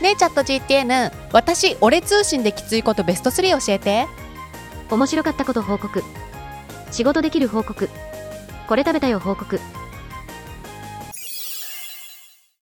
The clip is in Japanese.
ねえチャット GTN 私俺通信できついことベスト3教えて。面白かったこと報告。仕事できる報告。これ食べたよ報告。